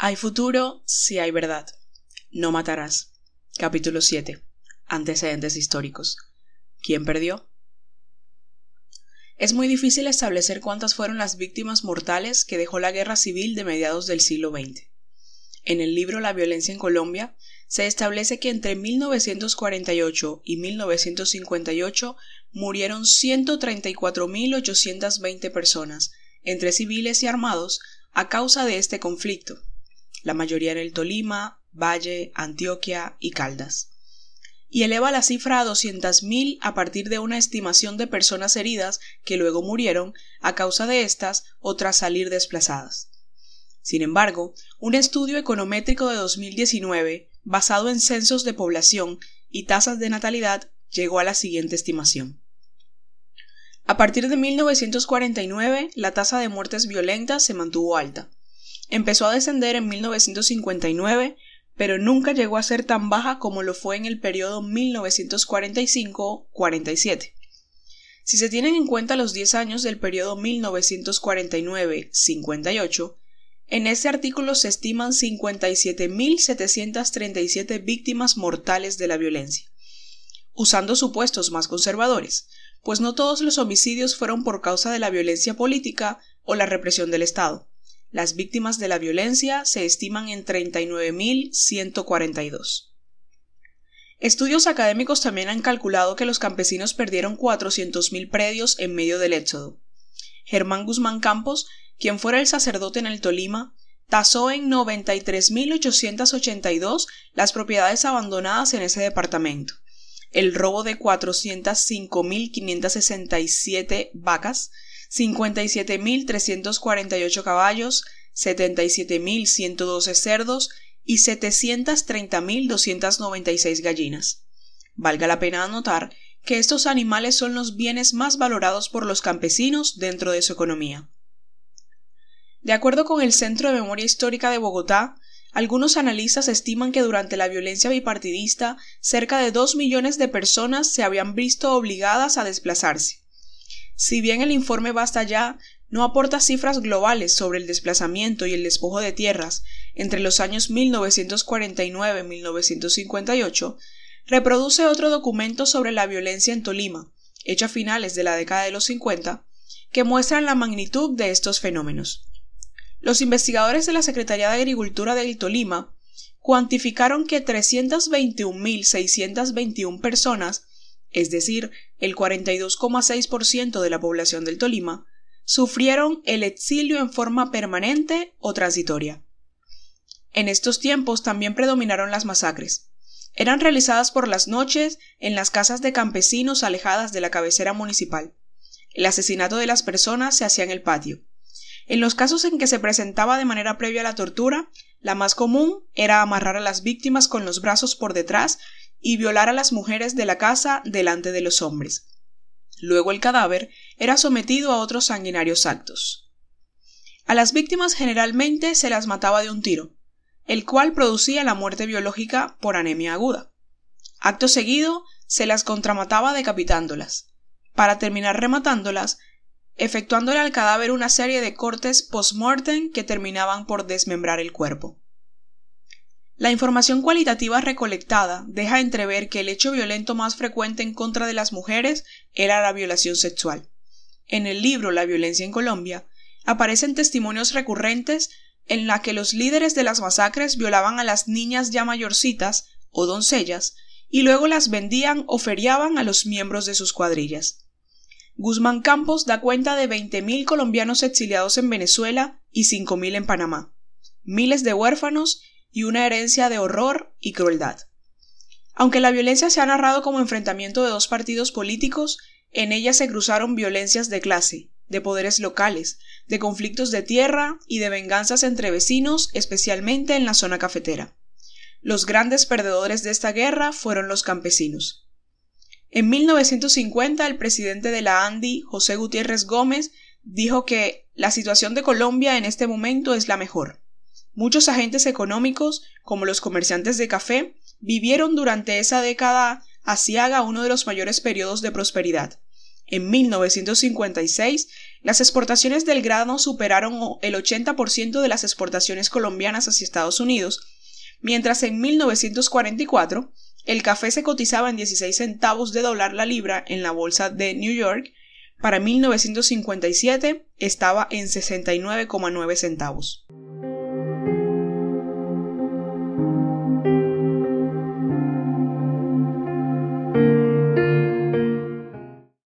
Hay futuro si hay verdad. No matarás. Capítulo 7. Antecedentes históricos. ¿Quién perdió? Es muy difícil establecer cuántas fueron las víctimas mortales que dejó la guerra civil de mediados del siglo XX. En el libro La violencia en Colombia se establece que entre 1948 y 1958 murieron 134.820 personas, entre civiles y armados, a causa de este conflicto, la mayoría en el Tolima, Valle, Antioquia y Caldas. Y eleva la cifra a 200.000 a partir de una estimación de personas heridas que luego murieron a causa de estas o tras salir desplazadas. Sin embargo, un estudio econométrico de 2019, basado en censos de población y tasas de natalidad, llegó a la siguiente estimación. A partir de 1949, la tasa de muertes violentas se mantuvo alta. Empezó a descender en 1959, pero nunca llegó a ser tan baja como lo fue en el periodo 1945-47. Si se tienen en cuenta los 10 años del periodo 1949-58, en este artículo se estiman 57.737 víctimas mortales de la violencia, usando supuestos más conservadores, pues no todos los homicidios fueron por causa de la violencia política o la represión del Estado. Las víctimas de la violencia se estiman en 39.142. Estudios académicos también han calculado que los campesinos perdieron 400.000 predios en medio del éxodo. Germán Guzmán Campos, quien fuera el sacerdote en el Tolima, tasó en 93.882 las propiedades abandonadas en ese departamento, el robo de 405.567 vacas, 57.348 caballos, 77.112 cerdos y 730.296 gallinas. Valga la pena anotar que estos animales son los bienes más valorados por los campesinos dentro de su economía. De acuerdo con el Centro de Memoria Histórica de Bogotá, algunos analistas estiman que durante la violencia bipartidista cerca de dos millones de personas se habían visto obligadas a desplazarse. Si bien el informe Basta Ya no aporta cifras globales sobre el desplazamiento y el despojo de tierras entre los años 1949 y 1958, reproduce otro documento sobre la violencia en Tolima, hecho a finales de la década de los 50, que muestran la magnitud de estos fenómenos. Los investigadores de la Secretaría de Agricultura del Tolima cuantificaron que 321.621 personas, es decir, el 42,6% de la población del Tolima, sufrieron el exilio en forma permanente o transitoria. En estos tiempos también predominaron las masacres. Eran realizadas por las noches en las casas de campesinos alejadas de la cabecera municipal. El asesinato de las personas se hacía en el patio. En los casos en que se presentaba de manera previa la tortura, la más común era amarrar a las víctimas con los brazos por detrás y violar a las mujeres de la casa delante de los hombres. Luego el cadáver era sometido a otros sanguinarios actos. A las víctimas generalmente se las mataba de un tiro, el cual producía la muerte biológica por anemia aguda. Acto seguido, se las contramataba decapitándolas. Para terminar rematándolas, efectuándole al cadáver una serie de cortes post-mortem que terminaban por desmembrar el cuerpo. La información cualitativa recolectada deja entrever que el hecho violento más frecuente en contra de las mujeres era la violación sexual. En el libro La violencia en Colombia aparecen testimonios recurrentes en la que los líderes de las masacres violaban a las niñas ya mayorcitas o doncellas y luego las vendían o feriaban a los miembros de sus cuadrillas. Guzmán Campos da cuenta de 20.000 colombianos exiliados en Venezuela y 5.000 en Panamá, miles de huérfanos y una herencia de horror y crueldad. Aunque la violencia se ha narrado como enfrentamiento de dos partidos políticos, en ella se cruzaron violencias de clase, de poderes locales, de conflictos de tierra y de venganzas entre vecinos, especialmente en la zona cafetera. Los grandes perdedores de esta guerra fueron los campesinos. En 1950, el presidente de la ANDI, José Gutiérrez Gómez, dijo que la situación de Colombia en este momento es la mejor. Muchos agentes económicos, como los comerciantes de café, vivieron durante esa década asiaga uno de los mayores periodos de prosperidad. En 1956, Las exportaciones del grano superaron el 80% de las exportaciones colombianas hacia Estados Unidos, mientras en 1944 el café se cotizaba en 16 centavos de dólar la libra en la bolsa de New York, para 1957 estaba en 69,9 centavos.